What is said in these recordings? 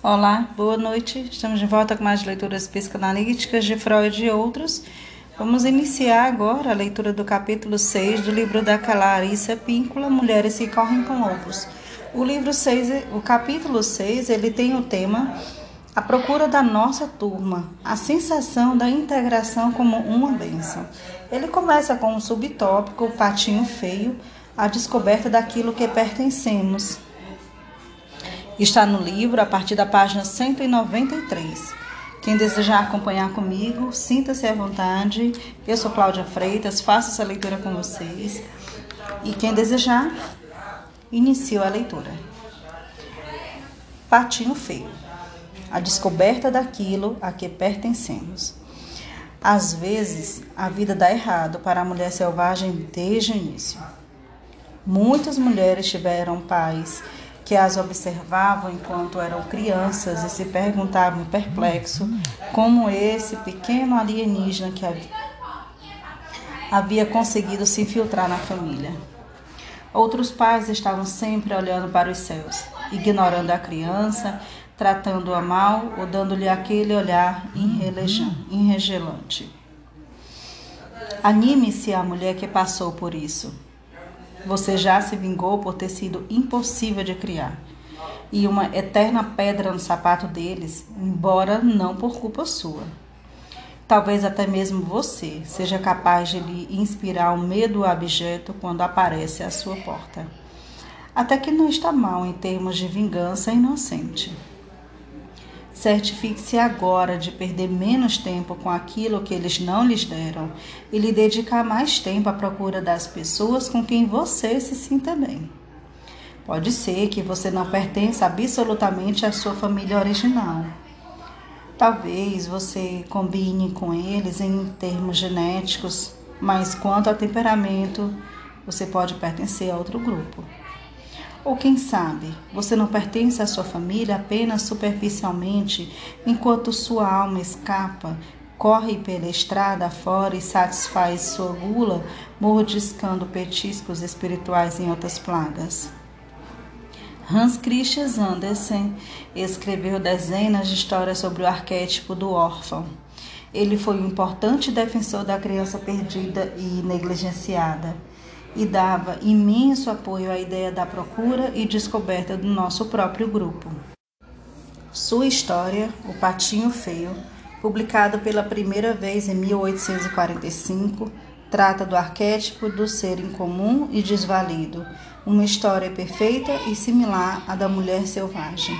Olá, boa noite. Estamos de volta com mais leituras psicanalíticas de Freud e outros. Vamos iniciar agora a leitura do capítulo 6 do livro da Clarissa Píncula, Mulheres que Correm com Lobos. O livro 6, o capítulo 6, ele tem o tema A Procura da Nossa Turma, a sensação da integração como uma bênção. Ele começa com um subtópico, o patinho feio, a descoberta daquilo que pertencemos, Está no livro a partir da página 193. Quem desejar acompanhar comigo, sinta-se à vontade. Eu sou Cláudia Freitas, faço essa leitura com vocês. E quem desejar, inicio a leitura. Patinho feio. A descoberta daquilo a que pertencemos. Às vezes, a vida dá errado para a mulher selvagem desde o início. Muitas mulheres tiveram pais que as observavam enquanto eram crianças e se perguntavam perplexo como esse pequeno alienígena que havia conseguido se infiltrar na família. Outros pais estavam sempre olhando para os céus, ignorando a criança, tratando-a mal ou dando-lhe aquele olhar enregelante. Anime-se a mulher que passou por isso. Você já se vingou por ter sido impossível de criar. E uma eterna pedra no sapato deles, embora não por culpa sua. Talvez até mesmo você seja capaz de lhe inspirar um medo abjeto quando aparece à sua porta. Até que não está mal em termos de vingança inocente. Certifique-se agora de perder menos tempo com aquilo que eles não lhes deram e lhe dedicar mais tempo à procura das pessoas com quem você se sinta bem. Pode ser que você não pertença absolutamente à sua família original. Talvez você combine com eles em termos genéticos, mas quanto ao temperamento, você pode pertencer a outro grupo. Ou quem sabe, você não pertence à sua família apenas superficialmente, enquanto sua alma escapa, corre pela estrada fora e satisfaz sua gula, mordiscando petiscos espirituais em outras plagas. Hans Christian Andersen escreveu dezenas de histórias sobre o arquétipo do órfão. Ele foi um importante defensor da criança perdida e negligenciada e dava imenso apoio à ideia da procura e descoberta do nosso próprio grupo. Sua história, O Patinho Feio, publicado pela primeira vez em 1845, trata do arquétipo do ser incomum e desvalido, uma história perfeita e similar à da mulher selvagem.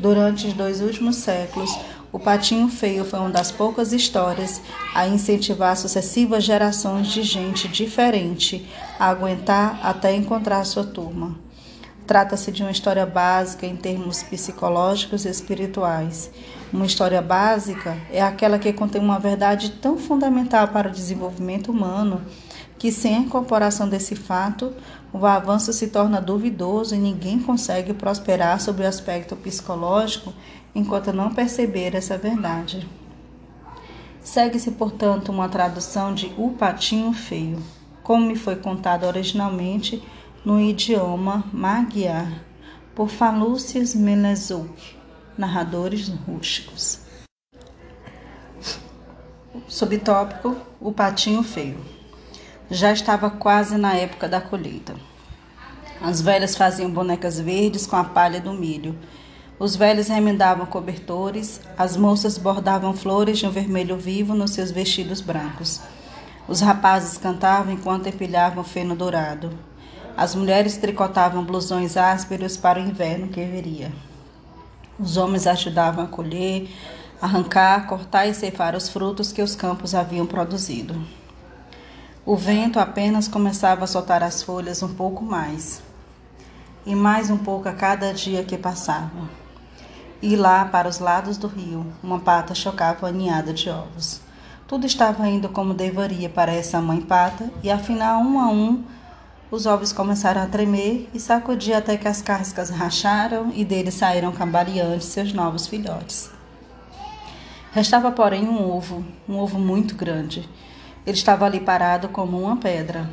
Durante os dois últimos séculos, o Patinho Feio foi uma das poucas histórias a incentivar sucessivas gerações de gente diferente a aguentar até encontrar sua turma. Trata-se de uma história básica em termos psicológicos e espirituais. Uma história básica é aquela que contém uma verdade tão fundamental para o desenvolvimento humano que, sem a incorporação desse fato, o avanço se torna duvidoso e ninguém consegue prosperar sobre o aspecto psicológico enquanto não perceber essa verdade. Segue-se, portanto, uma tradução de O Patinho Feio, como me foi contado originalmente no idioma Magyar, por Falúcias Menezuk, narradores rústicos. Subtópico: O Patinho Feio. Já estava quase na época da colheita. As velhas faziam bonecas verdes com a palha do milho os velhos remendavam cobertores, as moças bordavam flores de um vermelho vivo nos seus vestidos brancos. Os rapazes cantavam enquanto empilhavam feno dourado. As mulheres tricotavam blusões ásperos para o inverno que viria. Os homens ajudavam a colher, arrancar, cortar e ceifar os frutos que os campos haviam produzido. O vento apenas começava a soltar as folhas um pouco mais, e mais um pouco a cada dia que passava. E lá, para os lados do rio, uma pata chocava a ninhada de ovos. Tudo estava indo como deveria para essa mãe pata, e afinal, um a um, os ovos começaram a tremer e sacudir até que as cascas racharam e deles saíram cambaleantes seus novos filhotes. Restava, porém, um ovo, um ovo muito grande. Ele estava ali parado como uma pedra.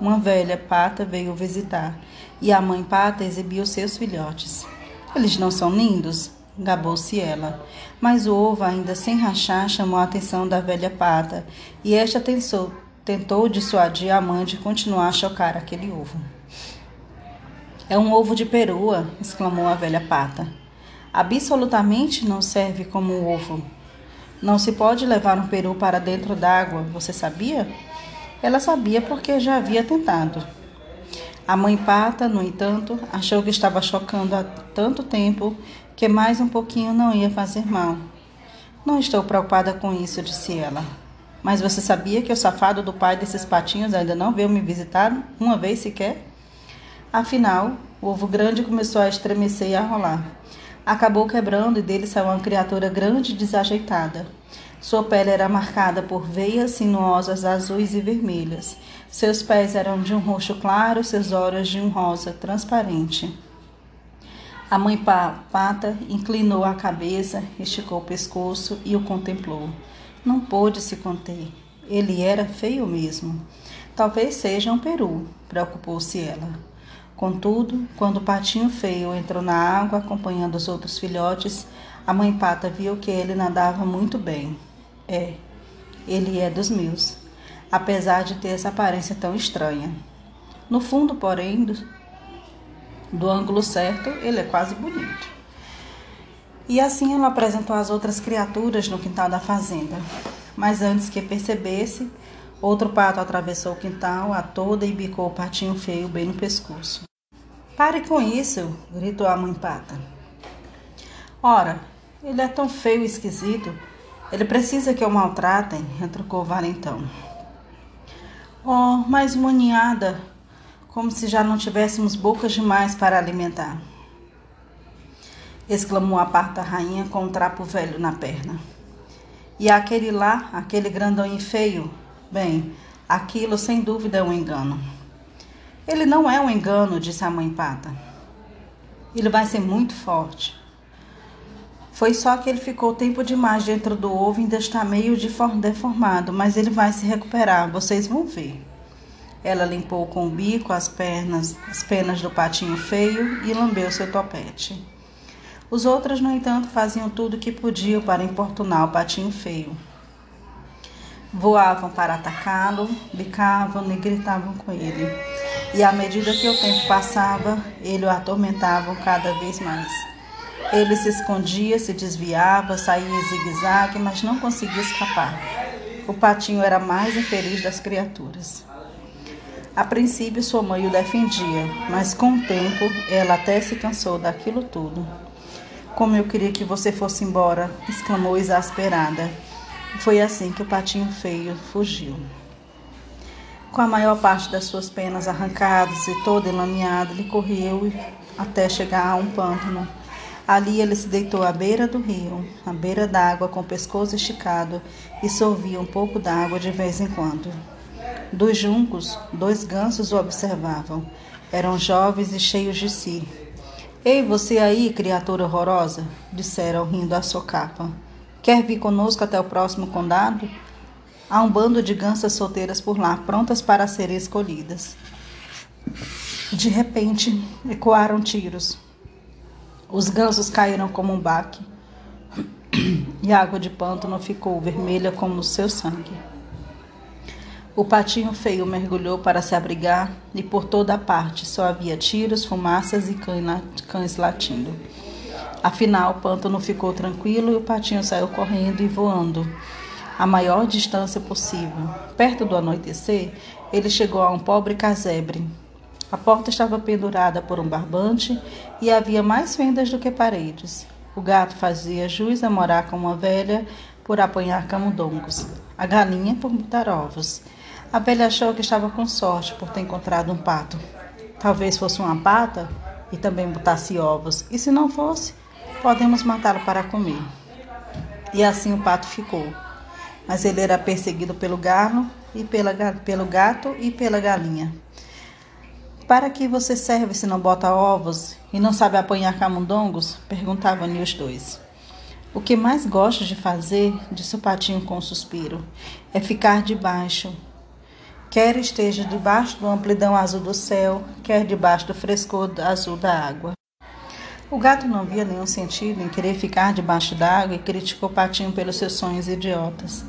Uma velha pata veio visitar e a mãe pata exibia os seus filhotes. Eles não são lindos? gabou-se ela. Mas o ovo, ainda sem rachar, chamou a atenção da velha pata, e esta tentou, tentou dissuadir a mãe de continuar a chocar aquele ovo. É um ovo de perua, exclamou a velha pata. Absolutamente não serve como um ovo. Não se pode levar um peru para dentro d'água, você sabia? Ela sabia porque já havia tentado. A mãe pata, no entanto, achou que estava chocando há tanto tempo que mais um pouquinho não ia fazer mal. Não estou preocupada com isso, disse ela. Mas você sabia que o safado do pai desses patinhos ainda não veio me visitar uma vez sequer? Afinal, o ovo grande começou a estremecer e a rolar. Acabou quebrando e dele saiu uma criatura grande e desajeitada. Sua pele era marcada por veias sinuosas azuis e vermelhas. Seus pés eram de um roxo claro, seus olhos de um rosa transparente. A mãe pata inclinou a cabeça, esticou o pescoço e o contemplou. Não pôde se conter. Ele era feio mesmo. Talvez seja um peru, preocupou-se ela. Contudo, quando o patinho feio entrou na água acompanhando os outros filhotes, a mãe pata viu que ele nadava muito bem. É, ele é dos meus, apesar de ter essa aparência tão estranha. No fundo, porém, do, do ângulo certo, ele é quase bonito. E assim ela apresentou as outras criaturas no quintal da fazenda. Mas antes que percebesse, outro pato atravessou o quintal a toda e bicou o patinho feio bem no pescoço. Pare com isso, gritou a mãe pata. Ora, ele é tão feio e esquisito ele precisa que eu maltratem, retrucou o valentão. Oh, mais uma ninhada, como se já não tivéssemos bocas demais para alimentar. Exclamou a parta rainha com um trapo velho na perna. E aquele lá, aquele grandão e feio, bem, aquilo sem dúvida é um engano. Ele não é um engano, disse a mãe pata. Ele vai ser muito forte. Foi só que ele ficou tempo demais dentro do ovo e ainda está meio deformado, mas ele vai se recuperar, vocês vão ver. Ela limpou com o bico as pernas, as penas do patinho feio e lambeu seu topete. Os outros, no entanto, faziam tudo o que podiam para importunar o patinho feio. Voavam para atacá-lo, bicavam e gritavam com ele. E à medida que o tempo passava, ele o atormentavam cada vez mais. Ele se escondia, se desviava, saía em zigue-zague, mas não conseguia escapar. O patinho era mais infeliz das criaturas. A princípio, sua mãe o defendia, mas com o tempo ela até se cansou daquilo tudo. Como eu queria que você fosse embora, exclamou exasperada. Foi assim que o patinho feio fugiu. Com a maior parte das suas penas arrancadas e todo enlameado, ele correu até chegar a um pântano Ali ele se deitou à beira do rio, à beira d'água, com o pescoço esticado, e sorvia um pouco d'água de vez em quando. Dos juncos, dois gansos o observavam. Eram jovens e cheios de si. Ei, você aí, criatura horrorosa, disseram rindo à socapa. Quer vir conosco até o próximo condado? Há um bando de gansas solteiras por lá, prontas para serem escolhidas. De repente, ecoaram tiros. Os gansos caíram como um baque e a água de pântano ficou vermelha como o seu sangue. O patinho feio mergulhou para se abrigar e por toda parte só havia tiros, fumaças e cães latindo. Afinal, o pântano ficou tranquilo e o patinho saiu correndo e voando a maior distância possível. Perto do anoitecer, ele chegou a um pobre casebre a porta estava pendurada por um barbante e havia mais fendas do que paredes. O gato fazia jus a morar com uma velha por apanhar camundongos, a galinha por botar ovos. A velha achou que estava com sorte por ter encontrado um pato. Talvez fosse uma pata e também botasse ovos, e se não fosse, podemos matá-lo para comer. E assim o pato ficou. Mas ele era perseguido pelo galo e pela, pelo gato e pela galinha. Para que você serve se não bota ovos e não sabe apanhar camundongos? Perguntavam-lhe os dois. O que mais gosto de fazer, disse o patinho com um suspiro, é ficar debaixo. Quer esteja debaixo do amplidão azul do céu, quer debaixo do frescor azul da água. O gato não via nenhum sentido em querer ficar debaixo d'água e criticou o patinho pelos seus sonhos idiotas.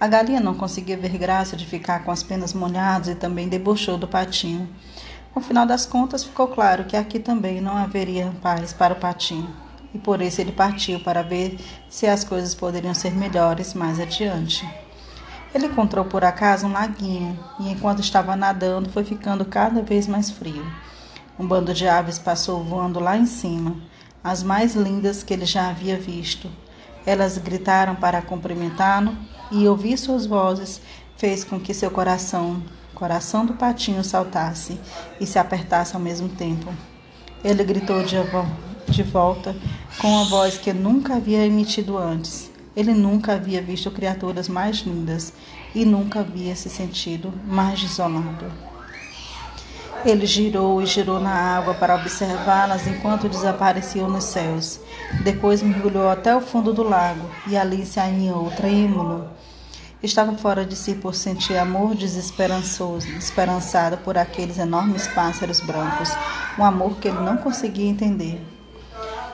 A galinha não conseguia ver graça de ficar com as penas molhadas e também debochou do patinho. No final das contas, ficou claro que aqui também não haveria paz para o patinho, e por isso ele partiu para ver se as coisas poderiam ser melhores mais adiante. Ele encontrou por acaso um laguinho e, enquanto estava nadando, foi ficando cada vez mais frio. Um bando de aves passou voando lá em cima, as mais lindas que ele já havia visto. Elas gritaram para cumprimentá-lo e ouvir suas vozes fez com que seu coração, coração do patinho, saltasse e se apertasse ao mesmo tempo. Ele gritou de, de volta com uma voz que nunca havia emitido antes. Ele nunca havia visto criaturas mais lindas e nunca havia se sentido mais isolado. Ele girou e girou na água para observá-las enquanto desapareciam nos céus. Depois mergulhou até o fundo do lago e ali se aninhou, trêmulo. Estava fora de si por sentir amor desesperançoso, esperançado por aqueles enormes pássaros brancos, um amor que ele não conseguia entender.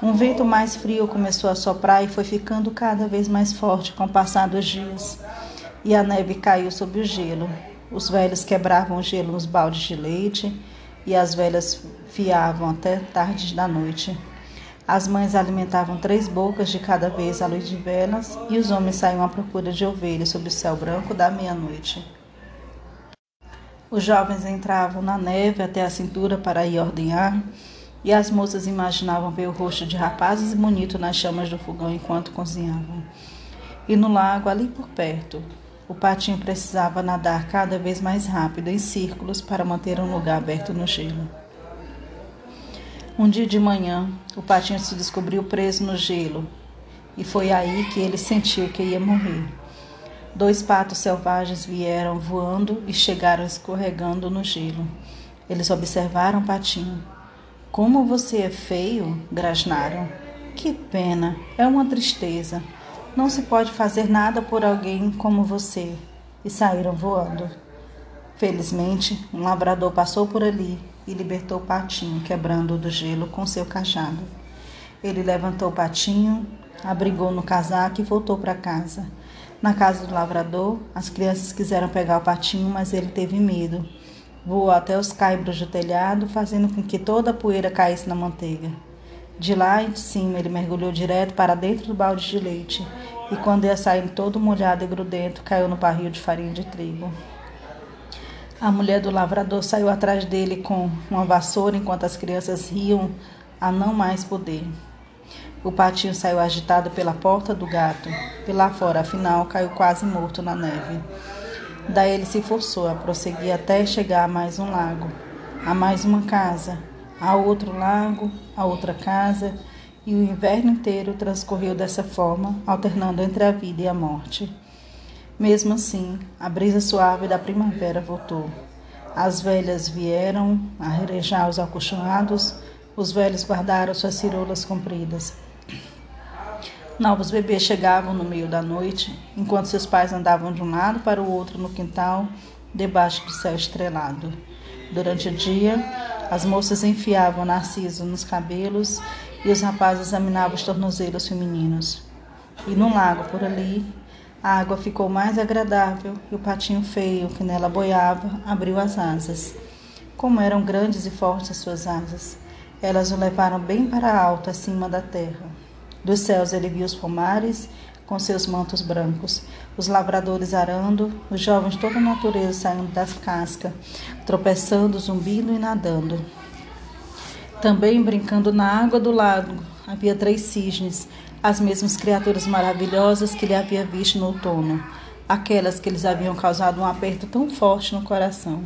Um vento mais frio começou a soprar e foi ficando cada vez mais forte com o passar dos dias. E a neve caiu sobre o gelo, os velhos quebravam o gelo nos baldes de leite e as velhas fiavam até tarde da noite. As mães alimentavam três bocas de cada vez à luz de velas e os homens saíam à procura de ovelhas sob o céu branco da meia-noite. Os jovens entravam na neve até a cintura para ir ordenhar, e as moças imaginavam ver o rosto de rapazes bonito nas chamas do fogão enquanto cozinhavam. E no lago, ali por perto, o patinho precisava nadar cada vez mais rápido em círculos para manter um lugar aberto no gelo. Um dia de manhã, o patinho se descobriu preso no gelo e foi aí que ele sentiu que ia morrer. Dois patos selvagens vieram voando e chegaram escorregando no gelo. Eles observaram o patinho. Como você é feio, grasnaram. Que pena, é uma tristeza. Não se pode fazer nada por alguém como você. E saíram voando. Felizmente, um lavrador passou por ali e libertou o patinho, quebrando-o do gelo com seu cajado. Ele levantou o patinho, abrigou no casaco e voltou para casa. Na casa do lavrador, as crianças quiseram pegar o patinho, mas ele teve medo. Voou até os caibros do telhado, fazendo com que toda a poeira caísse na manteiga. De lá em cima, ele mergulhou direto para dentro do balde de leite e, quando ia saindo todo molhado e grudento, caiu no barril de farinha de trigo. A mulher do lavrador saiu atrás dele com uma vassoura enquanto as crianças riam a não mais poder. O patinho saiu agitado pela porta do gato e lá fora, afinal, caiu quase morto na neve. Daí ele se forçou a prosseguir até chegar a mais um lago, a mais uma casa, a outro lago, a outra casa, e o inverno inteiro transcorreu dessa forma, alternando entre a vida e a morte. Mesmo assim, a brisa suave da primavera voltou. As velhas vieram a rerejar os acolchoados, os velhos guardaram suas cirolas compridas. Novos bebês chegavam no meio da noite, enquanto seus pais andavam de um lado para o outro no quintal, debaixo do céu estrelado. Durante o dia, as moças enfiavam narciso nos cabelos e os rapazes examinavam os tornozelos femininos. E no lago por ali, a água ficou mais agradável e o patinho feio que nela boiava abriu as asas. Como eram grandes e fortes as suas asas, elas o levaram bem para alto acima da terra. Dos céus ele viu os pomares com seus mantos brancos, os lavradores arando, os jovens toda a natureza saindo das cascas, tropeçando, zumbindo e nadando. Também brincando na água do lago havia três cisnes, as mesmas criaturas maravilhosas que ele havia visto no outono, aquelas que lhes haviam causado um aperto tão forte no coração.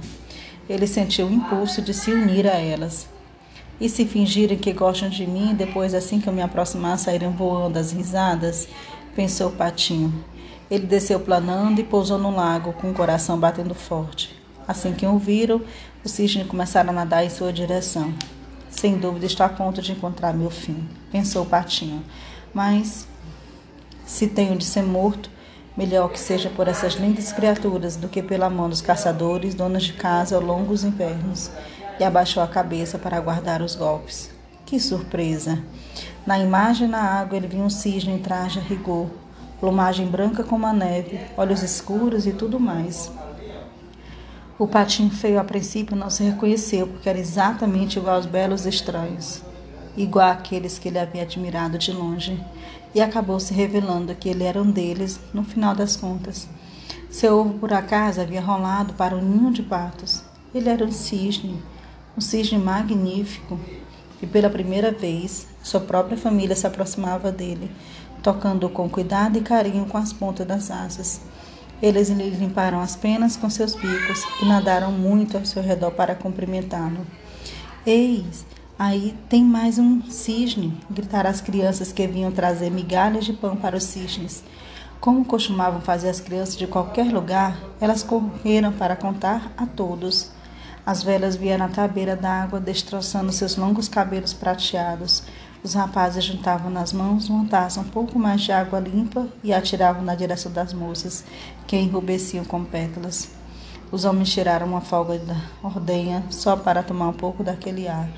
Ele sentiu o impulso de se unir a elas. E se fingirem que gostam de mim, depois, assim que eu me aproximar, saírem voando as risadas? pensou o patinho. Ele desceu planando e pousou no lago, com o coração batendo forte. Assim que o viram, os cisnes começaram a nadar em sua direção. Sem dúvida estou a ponto de encontrar meu fim, pensou o patinho. Mas, se tenho de ser morto, melhor que seja por essas lindas criaturas do que pela mão dos caçadores, donos de casa ao longo invernos. E abaixou a cabeça para aguardar os golpes. Que surpresa! Na imagem na água ele viu um cisne em traje a rigor, plumagem branca como a neve, olhos escuros e tudo mais. O patinho feio a princípio não se reconheceu, porque era exatamente igual aos belos estranhos, igual àqueles que ele havia admirado de longe, e acabou se revelando que ele era um deles no final das contas. Seu ovo por acaso havia rolado para um ninho de patos. Ele era um cisne, um cisne magnífico, e pela primeira vez sua própria família se aproximava dele, tocando-o com cuidado e carinho com as pontas das asas. Eles lhe limparam as penas com seus bicos e nadaram muito ao seu redor para cumprimentá-lo. Eis, aí tem mais um cisne, gritaram as crianças que vinham trazer migalhas de pão para os cisnes. Como costumavam fazer as crianças de qualquer lugar, elas correram para contar a todos. As velhas vieram a beira da água, destroçando seus longos cabelos prateados. Os rapazes juntavam nas mãos um taça um pouco mais de água limpa e atiravam na direção das moças, que enrubesciam com pétalas. Os homens tiraram uma folga da ordenha só para tomar um pouco daquele ar.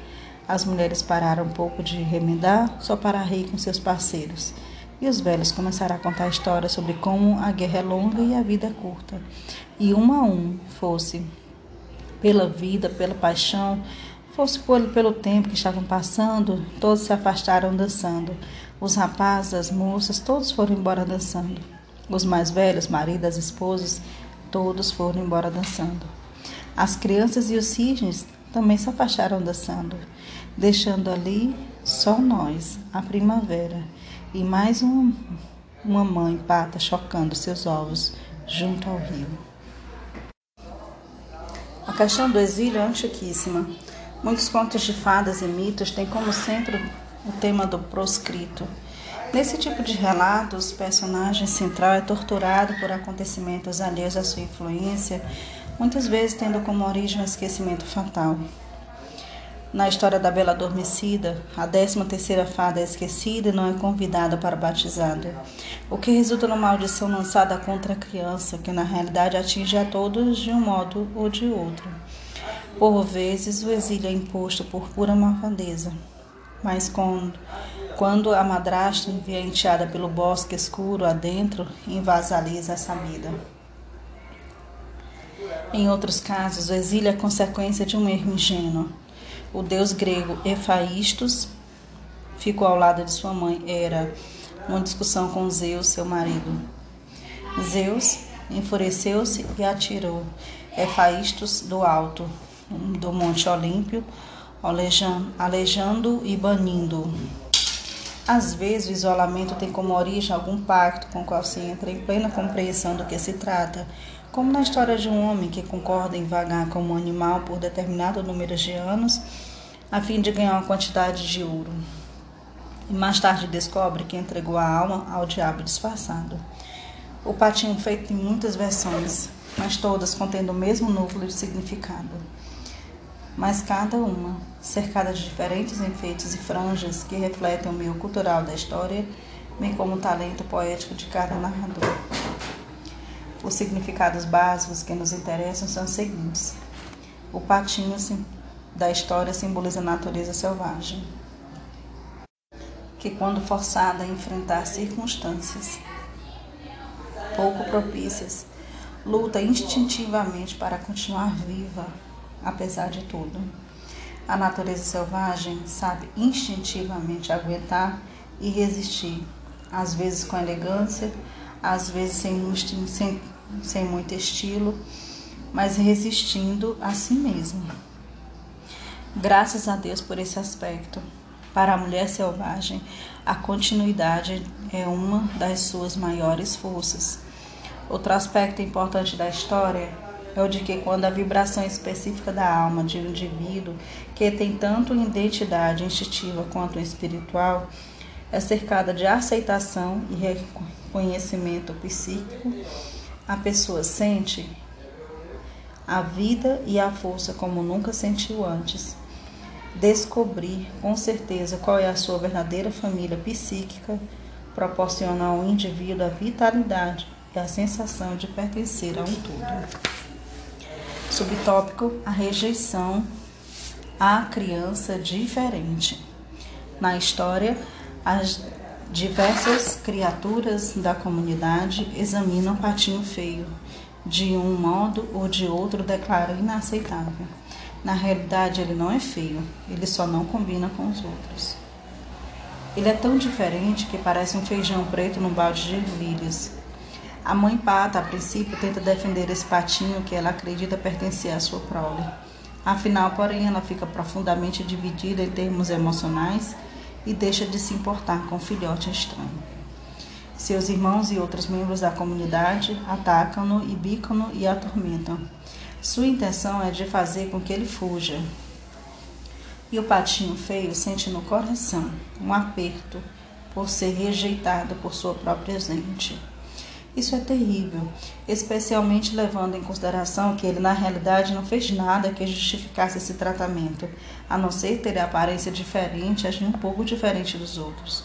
As mulheres pararam um pouco de remendar só para rir com seus parceiros. E os velhos começaram a contar histórias sobre como a guerra é longa e a vida é curta. E um a um, fosse pela vida, pela paixão, fosse pelo tempo que estavam passando, todos se afastaram dançando. Os rapazes, as moças, todos foram embora dançando. Os mais velhos, maridos, as esposas, todos foram embora dançando. As crianças e os cisnes também se afastaram dançando, deixando ali só nós, a primavera, e mais uma, uma mãe pata chocando seus ovos junto ao rio. A questão do exílio é antiquíssima. Muitos contos de fadas e mitos têm como centro o tema do proscrito. Nesse tipo de relatos, o personagem central é torturado por acontecimentos alheios à sua influência, muitas vezes tendo como origem um esquecimento fatal. Na história da Bela Adormecida, a décima terceira fada é esquecida e não é convidada para o batizado, o que resulta numa maldição lançada contra a criança, que na realidade atinge a todos de um modo ou de outro. Por vezes, o exílio é imposto por pura malvadeza, mas quando, quando a madrasta envia a enteada pelo bosque escuro adentro, invasaliza a sabida. Em outros casos, o exílio é consequência de um erro ingênuo. O deus grego Efaístos ficou ao lado de sua mãe Hera, numa discussão com Zeus, seu marido. Zeus enfureceu-se e atirou Efaístos do alto, do Monte Olímpio, alejando e banindo. Às vezes, o isolamento tem como origem algum pacto com o qual se entra em plena compreensão do que se trata, como na história de um homem que concorda em vagar como um animal por determinado número de anos, a fim de ganhar uma quantidade de ouro. E mais tarde descobre que entregou a alma ao diabo disfarçado. O patinho feito em muitas versões, mas todas contendo o mesmo núcleo de significado mas cada uma cercada de diferentes enfeites e franjas que refletem o meio cultural da história, bem como o talento poético de cada narrador. Os significados básicos que nos interessam são os seguintes: o patinho da história simboliza a natureza selvagem, que, quando forçada a enfrentar circunstâncias pouco propícias, luta instintivamente para continuar viva apesar de tudo. A natureza selvagem sabe instintivamente aguentar e resistir, às vezes com elegância, às vezes sem, sem, sem muito estilo, mas resistindo a si mesmo. Graças a Deus por esse aspecto. Para a mulher selvagem, a continuidade é uma das suas maiores forças. Outro aspecto importante da história é o de que quando a vibração específica da alma de um indivíduo, que tem tanto identidade instintiva quanto espiritual, é cercada de aceitação e reconhecimento psíquico, a pessoa sente a vida e a força como nunca sentiu antes. Descobrir com certeza qual é a sua verdadeira família psíquica proporciona ao indivíduo a vitalidade e a sensação de pertencer a um todo. Subtópico: a rejeição à criança diferente. Na história, as diversas criaturas da comunidade examinam o patinho feio. De um modo ou de outro, declaram inaceitável. Na realidade, ele não é feio, ele só não combina com os outros. Ele é tão diferente que parece um feijão preto num balde de ervilhas. A mãe pata, a princípio, tenta defender esse patinho que ela acredita pertencer à sua prole. Afinal, porém, ela fica profundamente dividida em termos emocionais e deixa de se importar com o filhote estranho. Seus irmãos e outros membros da comunidade atacam-no bicam-no e atormentam. Sua intenção é de fazer com que ele fuja. E o patinho feio sente no coração um aperto por ser rejeitado por sua própria gente. Isso é terrível, especialmente levando em consideração que ele na realidade não fez nada que justificasse esse tratamento, a não ser ter a aparência diferente, agir um pouco diferente dos outros.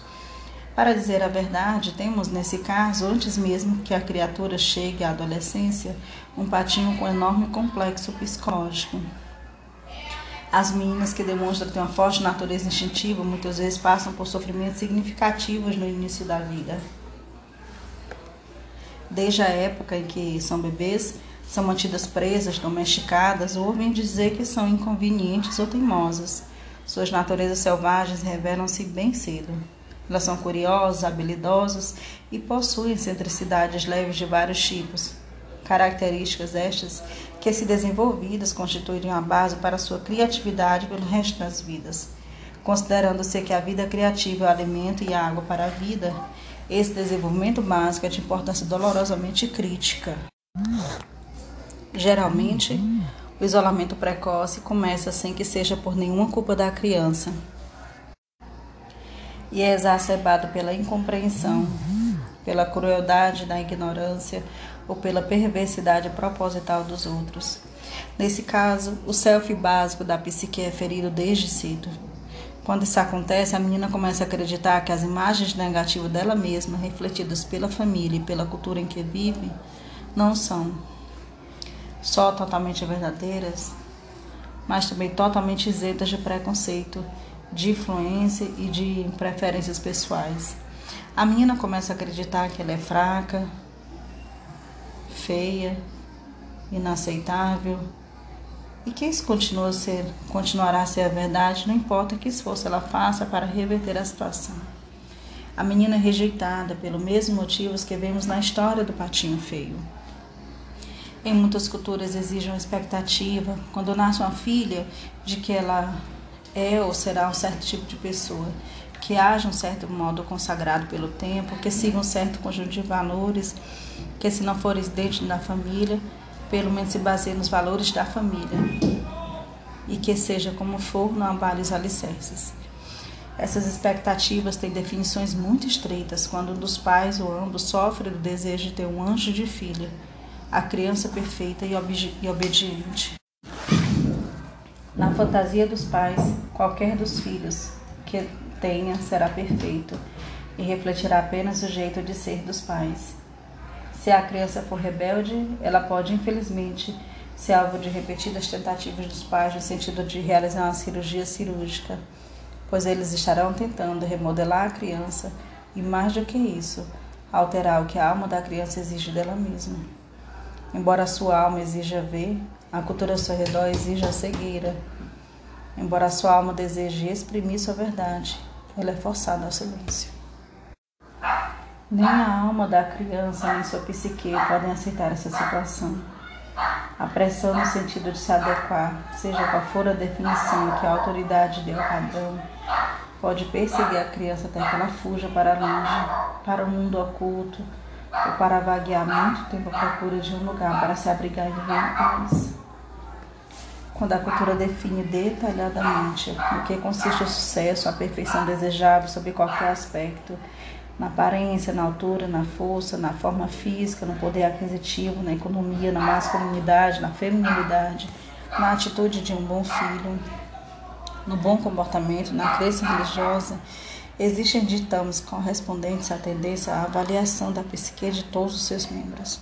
Para dizer a verdade, temos nesse caso, antes mesmo que a criatura chegue à adolescência, um patinho com enorme complexo psicológico. As meninas que demonstram ter uma forte natureza instintiva muitas vezes passam por sofrimentos significativos no início da vida. Desde a época em que são bebês, são mantidas presas, domesticadas, ou ouvem dizer que são inconvenientes ou teimosas. Suas naturezas selvagens revelam-se bem cedo. Elas são curiosas, habilidosas e possuem excentricidades leves de vários tipos. Características estas que, se desenvolvidas, constituiriam a base para sua criatividade pelo resto das vidas. Considerando-se que a vida criativa é o alimento e a água para a vida, esse desenvolvimento básico é de importância dolorosamente crítica. Geralmente, o isolamento precoce começa sem que seja por nenhuma culpa da criança e é exacerbado pela incompreensão, pela crueldade da ignorância ou pela perversidade proposital dos outros. Nesse caso, o self básico da psique é ferido desde cedo. Quando isso acontece, a menina começa a acreditar que as imagens negativas dela mesma, refletidas pela família e pela cultura em que vive, não são só totalmente verdadeiras, mas também totalmente isentas de preconceito de influência e de preferências pessoais. A menina começa a acreditar que ela é fraca, feia, inaceitável e que isso continua a ser, continuará a ser a verdade, não importa que esforço ela faça para reverter a situação. A menina é rejeitada pelos mesmos motivos que vemos na história do patinho feio. Em muitas culturas exige uma expectativa, quando nasce uma filha, de que ela é ou será um certo tipo de pessoa, que haja um certo modo consagrado pelo tempo, que siga um certo conjunto de valores, que se não for dentro da família, pelo menos se baseie nos valores da família, e que seja como for, não abale os alicerces. Essas expectativas têm definições muito estreitas quando um dos pais ou ambos sofre do desejo de ter um anjo de filha, a criança perfeita e, obediente. Na fantasia dos pais, qualquer dos filhos que tenha será perfeito e refletirá apenas o jeito de ser dos pais. Se a criança for rebelde, ela pode, infelizmente, ser alvo de repetidas tentativas dos pais no sentido de realizar uma cirurgia cirúrgica, pois eles estarão tentando remodelar a criança e, mais do que isso, alterar o que a alma da criança exige dela mesma. Embora a sua alma exija ver, a cultura ao seu redor exige a cegueira. Embora a sua alma deseje exprimir sua verdade, ela é forçada ao silêncio. Nem a alma da criança nem sua psique podem aceitar essa situação. A pressão no sentido de se adequar, seja qual for a definição que a autoridade deu ao padrão, pode perseguir a criança até que ela fuja para longe, para o mundo oculto, ou para vaguear muito tempo à procura de um lugar para se abrigar e viver em paz quando a cultura define detalhadamente o que consiste o sucesso, a perfeição desejável sob qualquer aspecto, na aparência, na altura, na força, na forma física, no poder aquisitivo, na economia, na masculinidade, na feminilidade, na atitude de um bom filho, no bom comportamento, na crença religiosa, existem ditames correspondentes à tendência à avaliação da psique de todos os seus membros.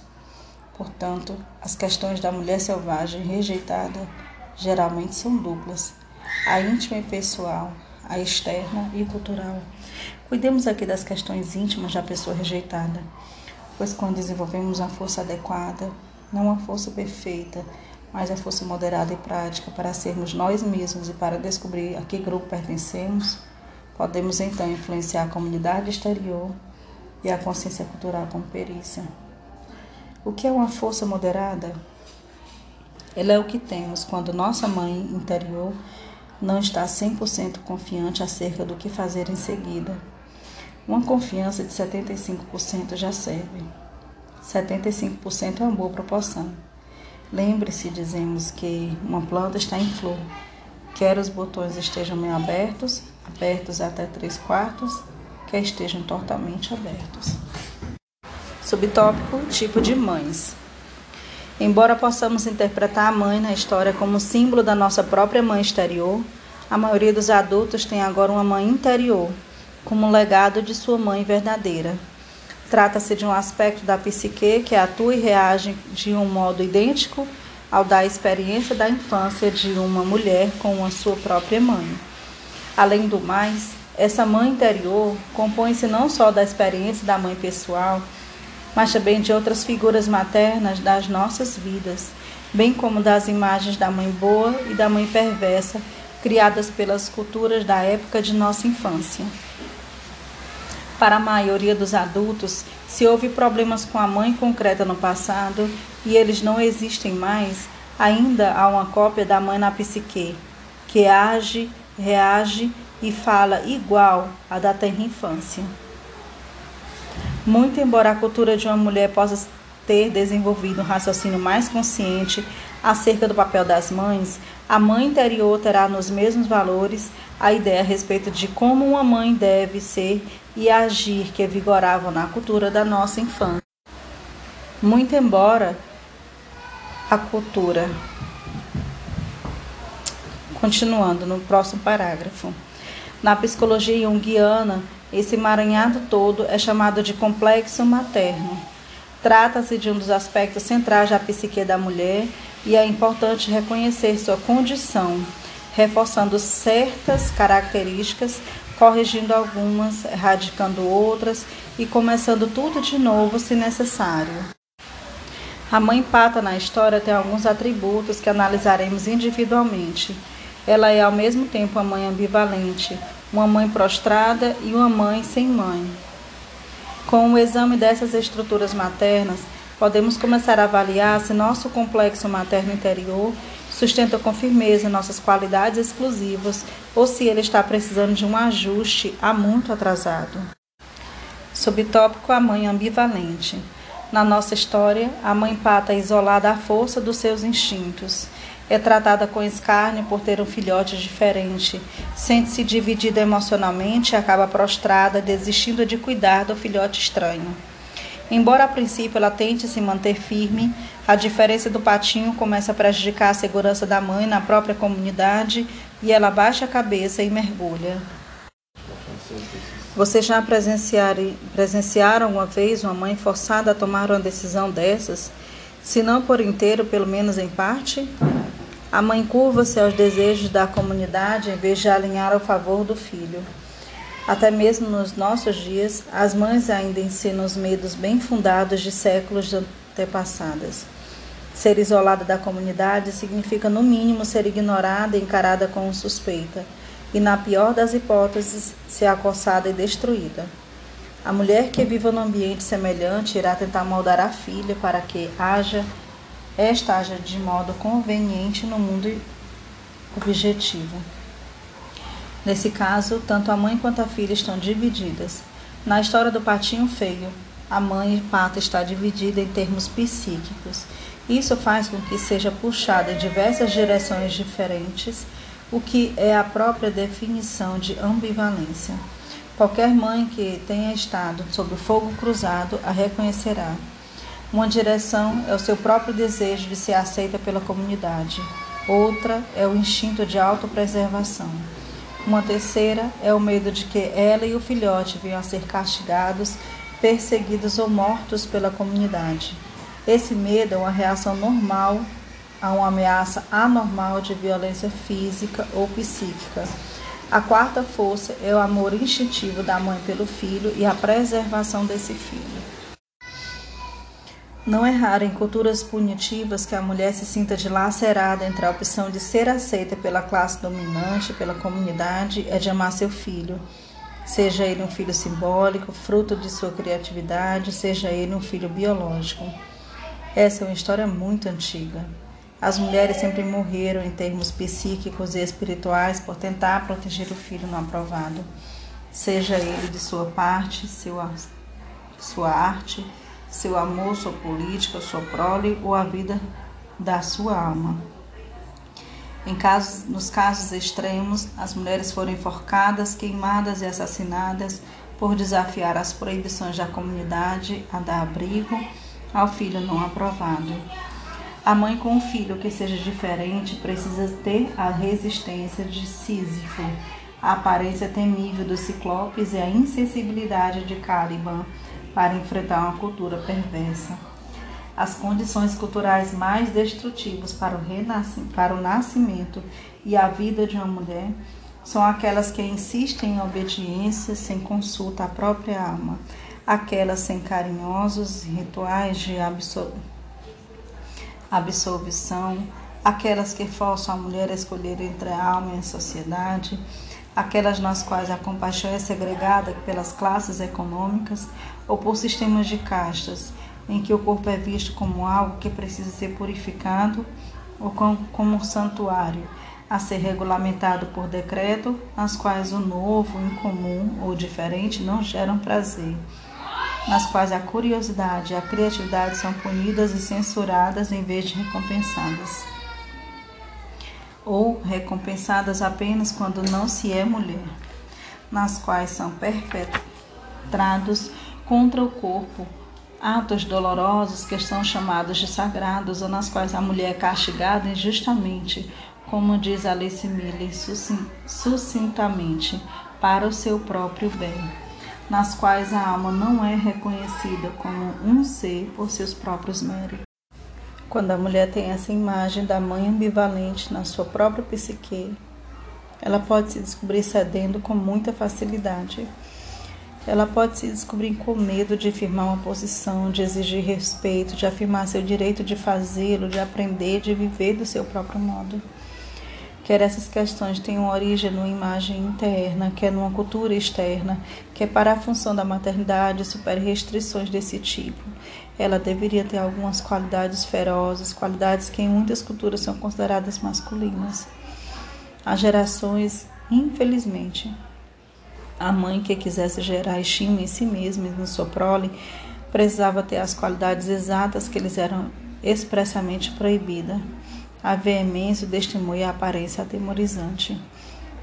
Portanto, as questões da mulher selvagem rejeitada geralmente são duplas: a íntima e pessoal, a externa e cultural. Cuidemos aqui das questões íntimas da pessoa rejeitada, pois quando desenvolvemos a força adequada, não a força perfeita, mas a força moderada e prática para sermos nós mesmos e para descobrir a que grupo pertencemos, podemos então influenciar a comunidade exterior e a consciência cultural com perícia. O que é uma força moderada? Ela é o que temos quando nossa mãe interior não está 100% confiante acerca do que fazer em seguida. Uma confiança de 75% já serve. 75% é uma boa proporção. Lembre-se, dizemos que uma planta está em flor. Quer os botões estejam meio abertos, abertos até 3 quartos, quer estejam totalmente abertos. Subtópico: tipo de mães. Embora possamos interpretar a mãe na história como símbolo da nossa própria mãe exterior, a maioria dos adultos tem agora uma mãe interior, como legado de sua mãe verdadeira. Trata-se de um aspecto da psique que atua e reage de um modo idêntico ao da experiência da infância de uma mulher com a sua própria mãe. Além do mais, essa mãe interior compõe-se não só da experiência da mãe pessoal, mas também de outras figuras maternas das nossas vidas, bem como das imagens da mãe boa e da mãe perversa criadas pelas culturas da época de nossa infância. Para a maioria dos adultos, se houve problemas com a mãe concreta no passado e eles não existem mais, ainda há uma cópia da mãe na psique, que age, reage e fala igual à da tenra infância. Muito embora a cultura de uma mulher possa ter desenvolvido um raciocínio mais consciente acerca do papel das mães, a mãe interior terá nos mesmos valores a ideia a respeito de como uma mãe deve ser e agir que vigoravam na cultura da nossa infância. Muito embora a cultura. Continuando no próximo parágrafo. Na psicologia junguiana, esse emaranhado todo é chamado de complexo materno. Trata-se de um dos aspectos centrais da psique da mulher e é importante reconhecer sua condição, reforçando certas características, corrigindo algumas, erradicando outras e começando tudo de novo se necessário. A mãe pata na história tem alguns atributos que analisaremos individualmente. Ela é ao mesmo tempo uma mãe ambivalente, uma mãe prostrada e uma mãe sem mãe. Com o exame dessas estruturas maternas, podemos começar a avaliar se nosso complexo materno interior sustenta com firmeza nossas qualidades exclusivas ou se ele está precisando de um ajuste há muito atrasado. Subtópico A Mãe Ambivalente. Na nossa história, a mãe pata é isolada à força dos seus instintos é tratada com escárnio por ter um filhote diferente, sente-se dividida emocionalmente e acaba prostrada, desistindo de cuidar do filhote estranho. Embora a princípio ela tente se manter firme, a diferença do patinho começa a prejudicar a segurança da mãe na própria comunidade e ela baixa a cabeça e mergulha. Vocês já presenciaram, uma vez uma mãe forçada a tomar uma decisão dessas, se não por inteiro, pelo menos em parte? A mãe curva-se aos desejos da comunidade em vez de alinhar ao favor do filho. Até mesmo nos nossos dias, as mães ainda ensinam os medos bem fundados de séculos antepassadas. Ser isolada da comunidade significa, no mínimo, ser ignorada e encarada como suspeita, e, na pior das hipóteses, ser acossada e destruída. A mulher que viva num ambiente semelhante irá tentar moldar a filha para que haja esta haja de modo conveniente no mundo objetivo. Nesse caso, tanto a mãe quanto a filha estão divididas. Na história do patinho feio, a mãe pata está dividida em termos psíquicos. Isso faz com que seja puxada em diversas direções diferentes, o que é a própria definição de ambivalência. Qualquer mãe que tenha estado sob o fogo cruzado a reconhecerá. Uma direção é o seu próprio desejo de ser aceita pela comunidade. Outra é o instinto de autopreservação. Uma terceira é o medo de que ela e o filhote venham a ser castigados, perseguidos ou mortos pela comunidade. Esse medo é uma reação normal a uma ameaça anormal de violência física ou psíquica. A quarta força é o amor instintivo da mãe pelo filho e a preservação desse filho. Não é raro em culturas punitivas que a mulher se sinta dilacerada entre a opção de ser aceita pela classe dominante, pela comunidade, é de amar seu filho. Seja ele um filho simbólico, fruto de sua criatividade, seja ele um filho biológico. Essa é uma história muito antiga. As mulheres sempre morreram em termos psíquicos e espirituais por tentar proteger o filho não aprovado, seja ele de sua parte, seu, sua arte, seu amor, sua política, sua prole ou a vida da sua alma. Casos, nos casos extremos, as mulheres foram enforcadas, queimadas e assassinadas por desafiar as proibições da comunidade a dar abrigo ao filho não aprovado. A mãe com um filho que seja diferente precisa ter a resistência de Sísifo, a aparência temível dos ciclopes e a insensibilidade de Caliban para enfrentar uma cultura perversa. As condições culturais mais destrutivas para o, para o nascimento e a vida de uma mulher são aquelas que insistem em obediência sem consulta à própria alma, aquelas sem carinhosos rituais de absol absolvição, aquelas que forçam a mulher a escolher entre a alma e a sociedade, aquelas nas quais a compaixão é segregada pelas classes econômicas ou por sistemas de castas, em que o corpo é visto como algo que precisa ser purificado ou como um santuário a ser regulamentado por decreto, as quais o novo, incomum ou diferente não geram prazer, nas quais a curiosidade e a criatividade são punidas e censuradas em vez de recompensadas. Ou recompensadas apenas quando não se é mulher, nas quais são perpetrados contra o corpo atos dolorosos que são chamados de sagrados ou nas quais a mulher é castigada injustamente, como diz Alice Miller sucintamente, para o seu próprio bem, nas quais a alma não é reconhecida como um ser por seus próprios méritos. Quando a mulher tem essa imagem da mãe ambivalente na sua própria psique, ela pode se descobrir cedendo com muita facilidade. Ela pode se descobrir com medo de firmar uma posição, de exigir respeito, de afirmar seu direito de fazê-lo, de aprender, de viver do seu próprio modo. Quer essas questões tenham origem numa imagem interna, quer numa cultura externa, quer para a função da maternidade supere restrições desse tipo ela deveria ter algumas qualidades ferozes, qualidades que em muitas culturas são consideradas masculinas. As gerações, infelizmente, a mãe que quisesse gerar estima em si mesma e no seu prole precisava ter as qualidades exatas que lhes eram expressamente proibidas. A veemência, o destemor e a aparência atemorizante.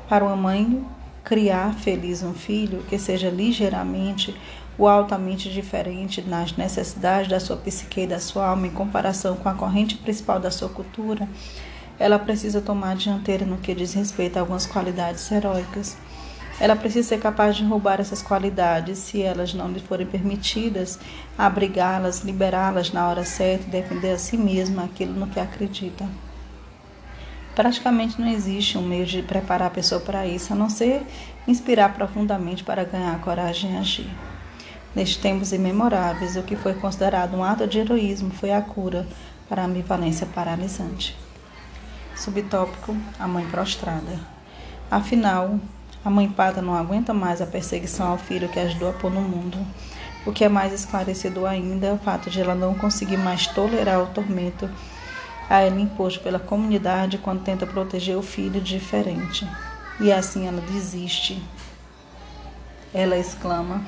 Para uma mãe criar feliz um filho que seja ligeiramente o altamente diferente nas necessidades da sua psique e da sua alma em comparação com a corrente principal da sua cultura, ela precisa tomar a dianteira no que diz respeito a algumas qualidades heróicas. Ela precisa ser capaz de roubar essas qualidades, se elas não lhe forem permitidas, abrigá-las, liberá-las na hora certa e defender a si mesma aquilo no que acredita. Praticamente não existe um meio de preparar a pessoa para isso, a não ser inspirar profundamente para ganhar coragem e agir. Nestes tempos imemoráveis, o que foi considerado um ato de heroísmo foi a cura para a ambivalência paralisante. Subtópico: A mãe prostrada. Afinal, a mãe pata não aguenta mais a perseguição ao filho que ajudou a pôr no mundo. O que é mais esclarecedor ainda é o fato de ela não conseguir mais tolerar o tormento a ela imposto pela comunidade quando tenta proteger o filho diferente. E assim ela desiste. Ela exclama: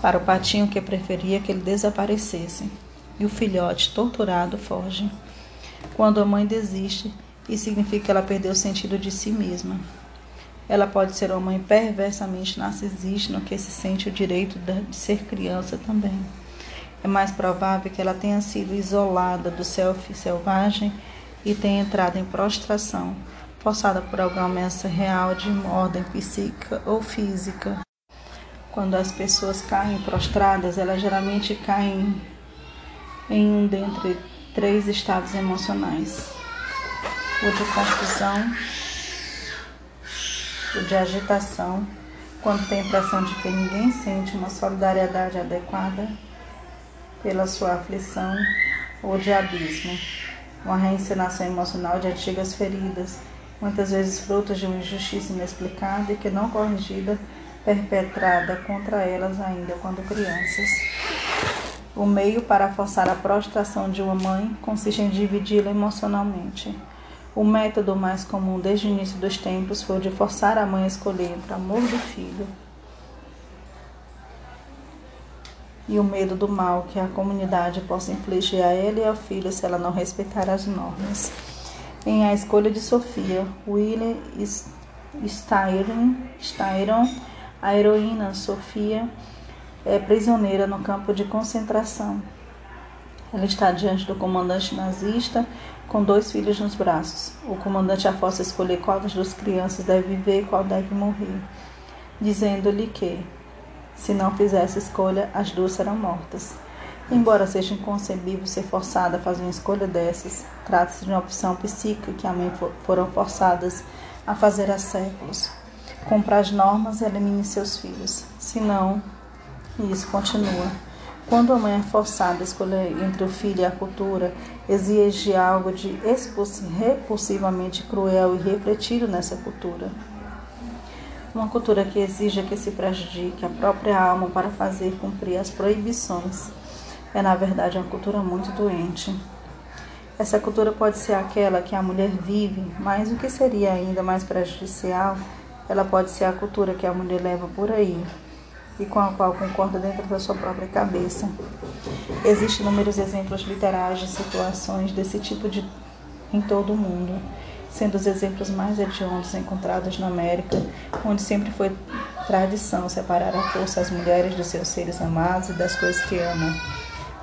para o patinho que preferia que ele desaparecesse. E o filhote, torturado, foge. Quando a mãe desiste, isso significa que ela perdeu o sentido de si mesma. Ela pode ser uma mãe perversamente narcisista no que se sente o direito de ser criança também. É mais provável que ela tenha sido isolada do self selvagem e tenha entrado em prostração, forçada por alguma ameaça real de ordem psíquica ou física. Quando as pessoas caem prostradas, elas geralmente caem em um dentre três estados emocionais: o de confusão, de agitação, quando tem a impressão de que ninguém sente uma solidariedade adequada pela sua aflição, ou de abismo, uma reencenação emocional de antigas feridas, muitas vezes frutos de uma injustiça inexplicada e que não corrigida, perpetrada contra elas ainda quando crianças. O meio para forçar a prostração de uma mãe consiste em dividi-la emocionalmente. O método mais comum desde o início dos tempos foi o de forçar a mãe a escolher entre o amor do filho e o medo do mal que a comunidade possa infligir a ela e ao filho se ela não respeitar as normas. Em A Escolha de Sofia, William Styron, Styron a heroína Sofia é prisioneira no campo de concentração. Ela está diante do comandante nazista com dois filhos nos braços. O comandante a força escolher qual das duas crianças deve viver e qual deve morrer, dizendo-lhe que, se não fizesse escolha, as duas serão mortas. Embora seja inconcebível ser forçada a fazer uma escolha dessas, trata-se de uma opção psíquica que a mãe foram forçadas a fazer há séculos. Comprar as normas e elimine seus filhos. Se não, isso continua. Quando a mãe é forçada a escolher entre o filho e a cultura, exige algo de repulsivamente cruel e refletido nessa cultura. Uma cultura que exija que se prejudique a própria alma para fazer cumprir as proibições. É, na verdade, uma cultura muito doente. Essa cultura pode ser aquela que a mulher vive, mas o que seria ainda mais prejudicial, ela pode ser a cultura que a mulher leva por aí, e com a qual concorda dentro da sua própria cabeça. Existem inúmeros exemplos literários de situações desse tipo de, em todo o mundo, sendo os exemplos mais hediondos encontrados na América, onde sempre foi tradição separar a força as mulheres dos seus seres amados e das coisas que amam.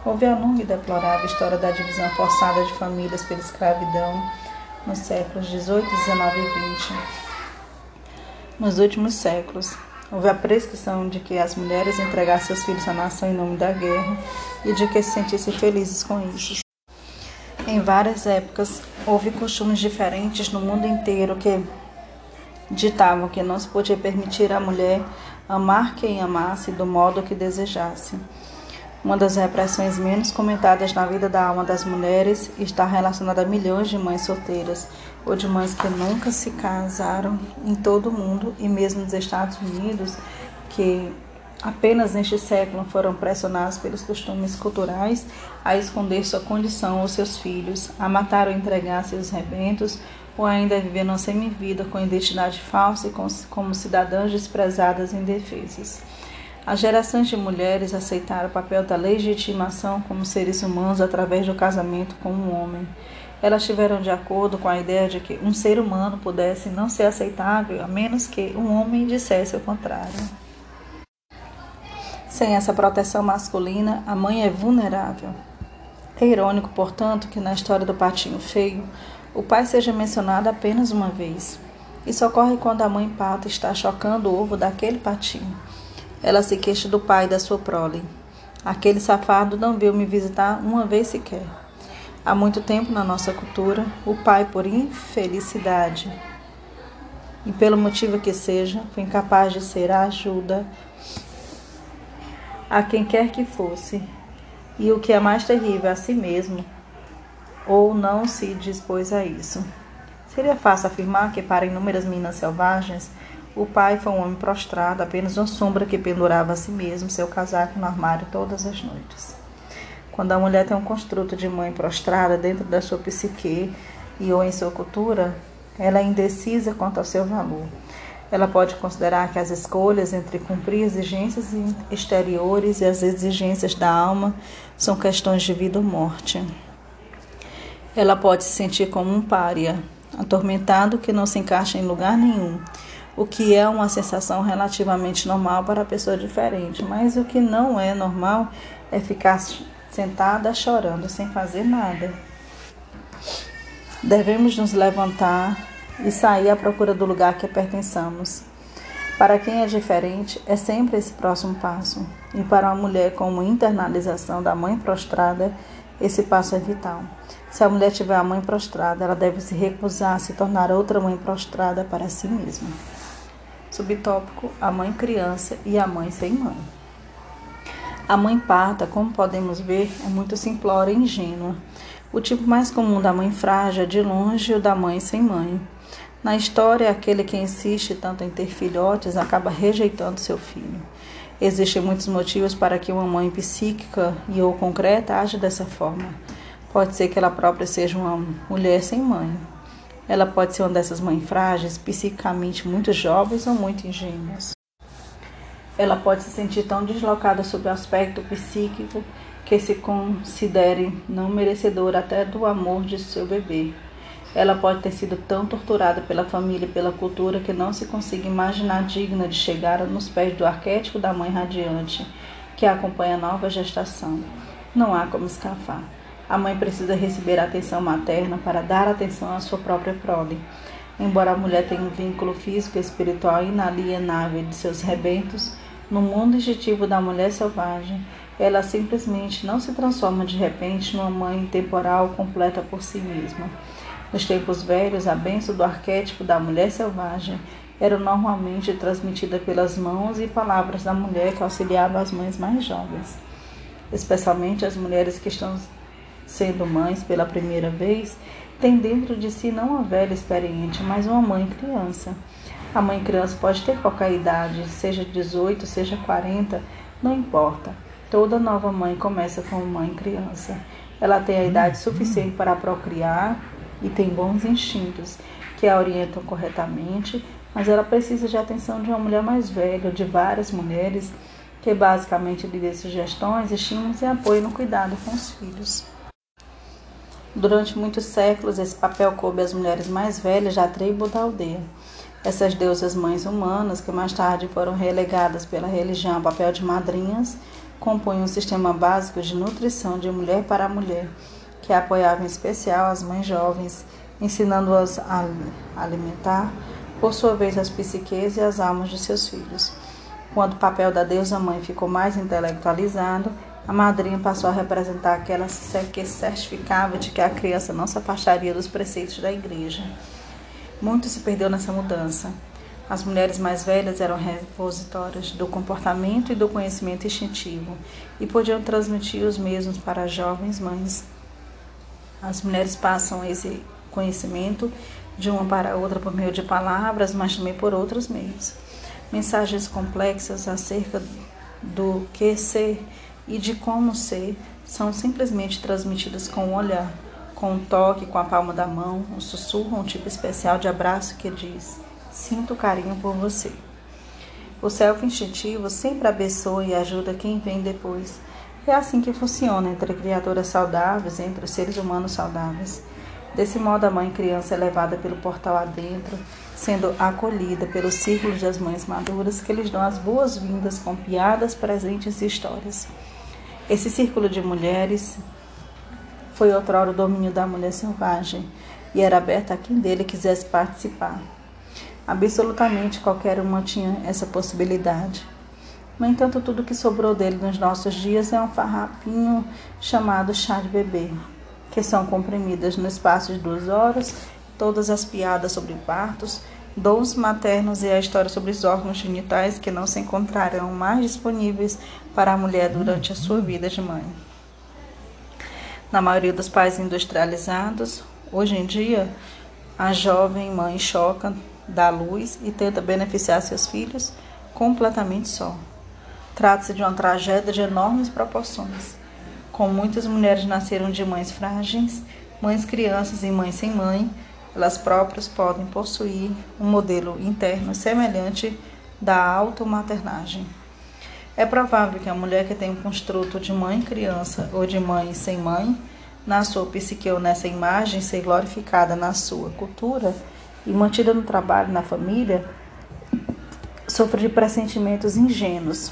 Houve a longa e deplorável história da divisão forçada de famílias pela escravidão nos séculos 18, 19 e 20. Nos últimos séculos, Houve a prescrição de que as mulheres entregassem seus filhos à nação em nome da guerra e de que se sentissem felizes com isso. Em várias épocas, houve costumes diferentes no mundo inteiro que ditavam que não se podia permitir à mulher amar quem amasse do modo que desejasse. Uma das repressões menos comentadas na vida da alma das mulheres está relacionada a milhões de mães solteiras ou de mães que nunca se casaram em todo o mundo e mesmo nos Estados Unidos, que apenas neste século foram pressionadas pelos costumes culturais a esconder sua condição ou seus filhos, a matar ou entregar seus rebentos, ou ainda a viver numa semivida com identidade falsa e como cidadãs desprezadas e indefesas. As gerações de mulheres aceitaram o papel da legitimação como seres humanos através do casamento com um homem. Elas estiveram de acordo com a ideia de que um ser humano pudesse não ser aceitável a menos que um homem dissesse o contrário. Sem essa proteção masculina, a mãe é vulnerável. É irônico, portanto, que na história do patinho feio, o pai seja mencionado apenas uma vez. Isso ocorre quando a mãe pata está chocando o ovo daquele patinho. Ela se queixa do pai e da sua prole. Aquele safado não veio me visitar uma vez sequer. Há muito tempo na nossa cultura, o pai, por infelicidade e pelo motivo que seja, foi incapaz de ser a ajuda a quem quer que fosse, e o que é mais terrível, a si mesmo, ou não se dispôs a isso. Seria fácil afirmar que, para inúmeras meninas selvagens, o pai foi um homem prostrado, apenas uma sombra que pendurava a si mesmo seu casaco no armário todas as noites. Quando a mulher tem um construto de mãe prostrada dentro da sua psique e ou em sua cultura, ela é indecisa quanto ao seu valor. Ela pode considerar que as escolhas entre cumprir exigências exteriores e as exigências da alma são questões de vida ou morte. Ela pode se sentir como um pária, atormentado que não se encaixa em lugar nenhum, o que é uma sensação relativamente normal para a pessoa diferente, mas o que não é normal é ficar sentada chorando sem fazer nada. Devemos nos levantar e sair à procura do lugar que pertençamos. Para quem é diferente, é sempre esse próximo passo. E para uma mulher com uma internalização da mãe prostrada, esse passo é vital. Se a mulher tiver a mãe prostrada, ela deve se recusar a se tornar outra mãe prostrada para si mesma. Subtópico: A mãe criança e a mãe sem mãe. A mãe parta, como podemos ver, é muito simplória e ingênua. O tipo mais comum da mãe frágil é de longe o da mãe sem mãe. Na história, aquele que insiste tanto em ter filhotes acaba rejeitando seu filho. Existem muitos motivos para que uma mãe psíquica e ou concreta age dessa forma. Pode ser que ela própria seja uma mulher sem mãe. Ela pode ser uma dessas mães frágeis, psicicamente muito jovens ou muito ingênuas. Ela pode se sentir tão deslocada sob o aspecto psíquico que se considere não merecedora até do amor de seu bebê. Ela pode ter sido tão torturada pela família e pela cultura que não se consiga imaginar digna de chegar nos pés do arquétipo da mãe radiante que acompanha a nova gestação. Não há como escapar. A mãe precisa receber a atenção materna para dar atenção à sua própria prole. Embora a mulher tenha um vínculo físico e espiritual inalienável de seus rebentos, no mundo instintivo da mulher selvagem, ela simplesmente não se transforma de repente numa mãe temporal completa por si mesma. Nos tempos velhos, a benção do arquétipo da mulher selvagem era normalmente transmitida pelas mãos e palavras da mulher que auxiliava as mães mais jovens, especialmente as mulheres que estão sendo mães pela primeira vez, tem dentro de si não uma velha experiente, mas uma mãe criança. A mãe criança pode ter qualquer idade, seja 18, seja 40, não importa. Toda nova mãe começa como mãe criança. Ela tem a idade suficiente para procriar e tem bons instintos que a orientam corretamente, mas ela precisa de atenção de uma mulher mais velha, de várias mulheres, que basicamente lhe dê sugestões, estímulos e apoio no cuidado com os filhos. Durante muitos séculos, esse papel coube às mulheres mais velhas da tribo da aldeia. Essas deusas mães humanas, que mais tarde foram relegadas pela religião ao papel de madrinhas, compunham um sistema básico de nutrição de mulher para mulher, que apoiava em especial as mães jovens, ensinando-as a alimentar, por sua vez, as psiques e as almas de seus filhos. Quando o papel da deusa mãe ficou mais intelectualizado, a madrinha passou a representar aquela que certificava de que a criança não se afastaria dos preceitos da igreja. Muito se perdeu nessa mudança. As mulheres mais velhas eram repositórias do comportamento e do conhecimento instintivo e podiam transmitir os mesmos para as jovens mães. As mulheres passam esse conhecimento de uma para outra por meio de palavras, mas também por outros meios. Mensagens complexas acerca do que ser e de como ser são simplesmente transmitidas com o olhar, com um toque com a palma da mão, um sussurro, um tipo especial de abraço que diz: Sinto carinho por você. O self instintivo sempre abençoa e ajuda quem vem depois. É assim que funciona entre criaturas saudáveis, entre os seres humanos saudáveis. Desse modo, a mãe criança é levada pelo portal adentro, sendo acolhida pelos círculos das mães maduras que lhes dão as boas-vindas com piadas, presentes e histórias. Esse círculo de mulheres foi outrora o domínio da mulher selvagem e era aberto a quem dele quisesse participar. Absolutamente qualquer uma tinha essa possibilidade. No entanto, tudo que sobrou dele nos nossos dias é um farrapinho chamado chá de bebê, que são comprimidas no espaço de duas horas, todas as piadas sobre partos, dons maternos e a história sobre os órgãos genitais que não se encontrarão mais disponíveis para a mulher durante a sua vida de mãe. Na maioria dos países industrializados, hoje em dia, a jovem mãe choca, dá luz e tenta beneficiar seus filhos completamente só. Trata-se de uma tragédia de enormes proporções. Como muitas mulheres nasceram de mães frágeis, mães crianças e mães sem mãe, elas próprias podem possuir um modelo interno semelhante da automaternagem. É provável que a mulher que tem um construto de mãe criança ou de mãe sem mãe, na sua psique ou nessa imagem, ser glorificada na sua cultura e mantida no trabalho, na família, sofra de pressentimentos ingênuos,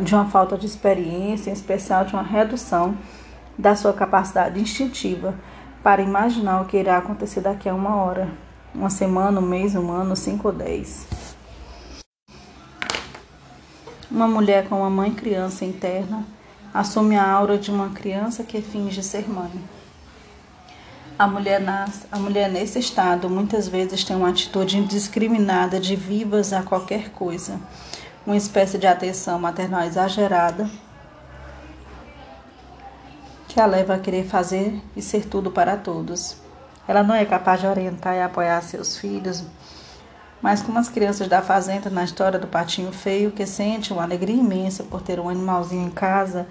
de uma falta de experiência, em especial de uma redução da sua capacidade instintiva para imaginar o que irá acontecer daqui a uma hora, uma semana, um mês, um ano, cinco ou dez. Uma mulher com uma mãe criança interna assume a aura de uma criança que finge ser mãe. A mulher, nas, a mulher nesse estado muitas vezes tem uma atitude indiscriminada de vivas a qualquer coisa, uma espécie de atenção maternal exagerada que a leva a querer fazer e ser tudo para todos. Ela não é capaz de orientar e apoiar seus filhos, mas como as crianças da fazenda na história do patinho feio, que sente uma alegria imensa por ter um animalzinho em casa,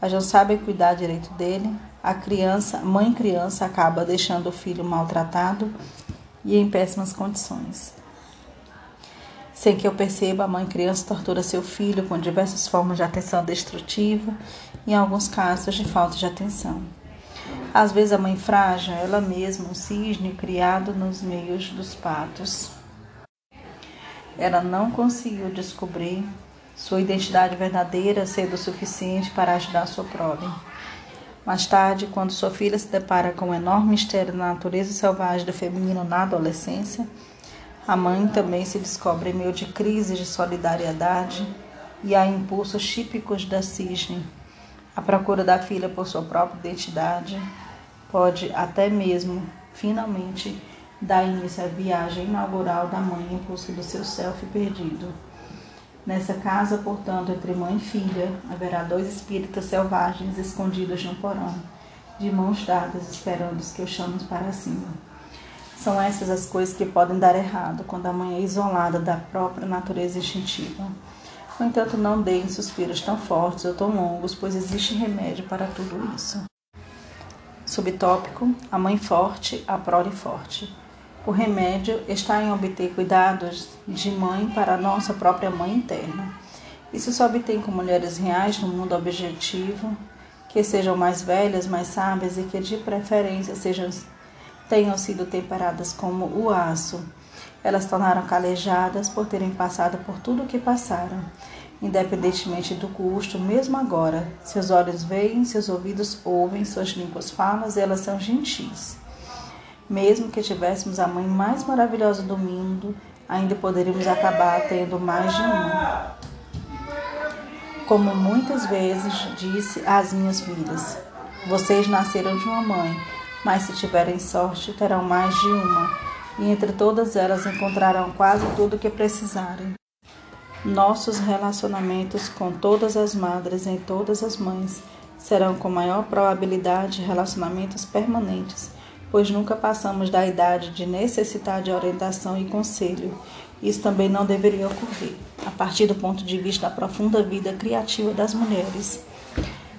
mas não sabem cuidar direito dele, a criança, mãe criança acaba deixando o filho maltratado e em péssimas condições. Sem que eu perceba, a mãe criança tortura seu filho com diversas formas de atenção destrutiva e, em alguns casos, de falta de atenção. Às vezes, a mãe frágil, ela mesma, um cisne criado nos meios dos patos. Ela não conseguiu descobrir sua identidade verdadeira cedo o suficiente para ajudar sua prole. Mais tarde, quando sua filha se depara com o enorme mistério da natureza selvagem do feminino na adolescência, a mãe também se descobre em meio de crises de solidariedade e há impulsos típicos da cisne. A procura da filha por sua própria identidade pode até mesmo, finalmente, dar início à viagem inaugural da mãe em busca do seu self perdido. Nessa casa, portanto, entre mãe e filha, haverá dois espíritos selvagens escondidos de um porão, de mãos dadas, esperando os que eu chamo para cima. São essas as coisas que podem dar errado quando a mãe é isolada da própria natureza instintiva. No entanto, não deem suspiros tão fortes ou tão longos, pois existe remédio para tudo isso. Subtópico: A mãe forte, a prole forte. O remédio está em obter cuidados de mãe para nossa própria mãe interna. Isso só obtém com mulheres reais no mundo objetivo, que sejam mais velhas, mais sábias e que de preferência sejam tenham sido temperadas como o aço. Elas tornaram calejadas por terem passado por tudo o que passaram, independentemente do custo, mesmo agora. Seus olhos veem, seus ouvidos ouvem, suas línguas falam, elas são gentis. Mesmo que tivéssemos a mãe mais maravilhosa do mundo, ainda poderíamos acabar tendo mais de uma. Como muitas vezes disse às minhas filhas: Vocês nasceram de uma mãe, mas se tiverem sorte, terão mais de uma, e entre todas elas encontrarão quase tudo o que precisarem. Nossos relacionamentos com todas as madres e todas as mães serão com maior probabilidade relacionamentos permanentes, pois nunca passamos da idade de necessitar de orientação e conselho. Isso também não deveria ocorrer, a partir do ponto de vista da profunda vida criativa das mulheres.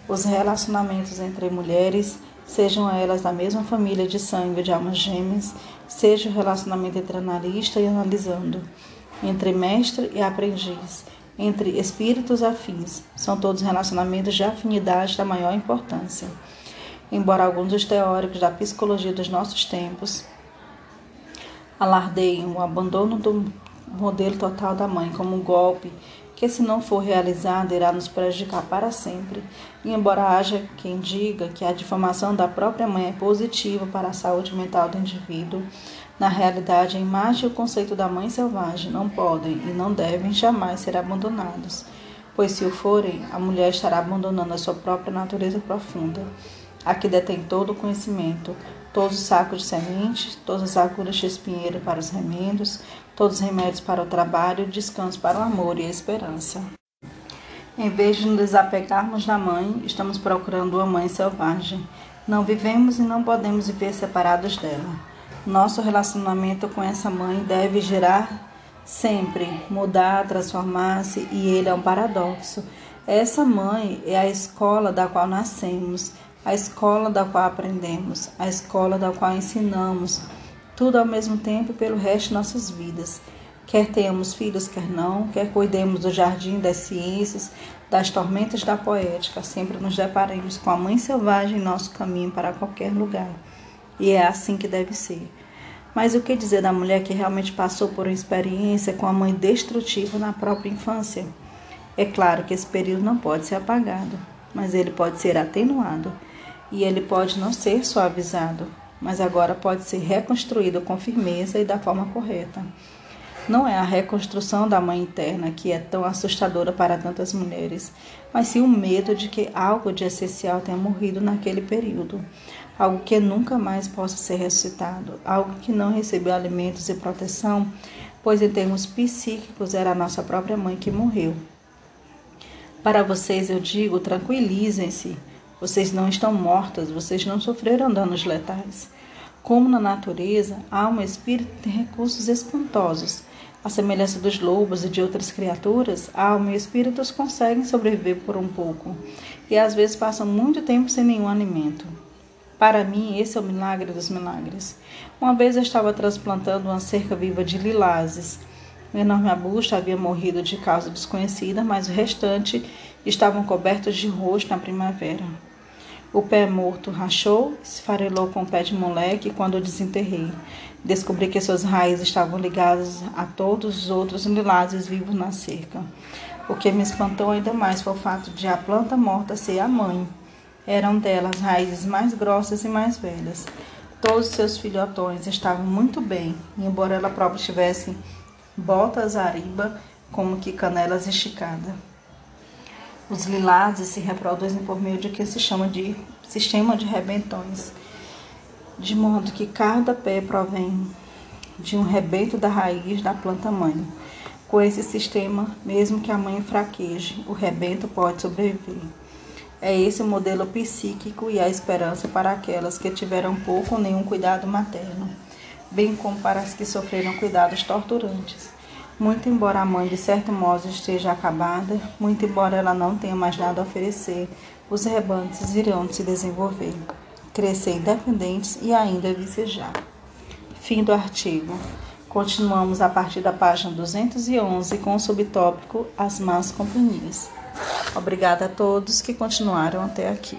Os relacionamentos entre mulheres sejam elas da mesma família de sangue de almas gêmeas, seja o relacionamento entre analista e analisando, entre mestre e aprendiz, entre espíritos afins, são todos relacionamentos de afinidade da maior importância. Embora alguns dos teóricos da psicologia dos nossos tempos alardeiem o abandono do modelo total da mãe como um golpe que se não for realizada irá nos prejudicar para sempre. E embora haja quem diga que a difamação da própria mãe é positiva para a saúde mental do indivíduo, na realidade a imagem e o conceito da mãe selvagem não podem e não devem jamais ser abandonados, pois se o forem, a mulher estará abandonando a sua própria natureza profunda, a que detém todo o conhecimento, todos os sacos de sementes, todas as agulhas de espinheiro para os remendos, todos os remédios para o trabalho, descanso para o amor e a esperança. Em vez de nos desapegarmos da mãe, estamos procurando uma mãe selvagem. Não vivemos e não podemos viver separados dela. Nosso relacionamento com essa mãe deve gerar sempre, mudar, transformar-se, e ele é um paradoxo. Essa mãe é a escola da qual nascemos, a escola da qual aprendemos, a escola da qual ensinamos tudo ao mesmo tempo pelo resto de nossas vidas. Quer tenhamos filhos, quer não, quer cuidemos do jardim das ciências, das tormentas da poética, sempre nos deparemos com a mãe selvagem em nosso caminho para qualquer lugar. E é assim que deve ser. Mas o que dizer da mulher que realmente passou por uma experiência com a mãe destrutiva na própria infância? É claro que esse período não pode ser apagado, mas ele pode ser atenuado e ele pode não ser suavizado, mas agora pode ser reconstruído com firmeza e da forma correta. Não é a reconstrução da mãe interna que é tão assustadora para tantas mulheres, mas sim o medo de que algo de essencial tenha morrido naquele período. algo que nunca mais possa ser ressuscitado, algo que não recebeu alimentos e proteção, pois em termos psíquicos era a nossa própria mãe que morreu. Para vocês eu digo, tranquilizem-se. Vocês não estão mortas, vocês não sofreram danos letais. Como na natureza, a alma e espírito têm recursos espantosos. A semelhança dos lobos e de outras criaturas, a alma e o espírito conseguem sobreviver por um pouco e às vezes passam muito tempo sem nenhum alimento. Para mim, esse é o milagre dos milagres. Uma vez eu estava transplantando uma cerca viva de lilazes. Um enorme arbusto havia morrido de causa desconhecida, mas o restante estavam cobertos de roxo na primavera. O pé morto rachou, esfarelou com o pé de moleque quando o desenterrei. Descobri que suas raízes estavam ligadas a todos os outros lilazes vivos na cerca. O que me espantou ainda mais foi o fato de a planta morta ser a mãe. Eram delas raízes mais grossas e mais velhas. Todos seus filhotões estavam muito bem, embora ela própria tivesse botas ariba, como que canelas esticadas. Os lilazes se reproduzem por meio de que se chama de sistema de rebentões, de modo que cada pé provém de um rebento da raiz da planta mãe. Com esse sistema, mesmo que a mãe fraqueje, o rebento pode sobreviver. É esse o modelo psíquico e a esperança para aquelas que tiveram pouco ou nenhum cuidado materno, bem como para as que sofreram cuidados torturantes. Muito embora a mãe de certo modo esteja acabada, muito embora ela não tenha mais nada a oferecer, os rebantes irão se desenvolver, crescer independentes e ainda vicejar. Fim do artigo. Continuamos a partir da página 211 com o subtópico As Más Companhias. Obrigada a todos que continuaram até aqui.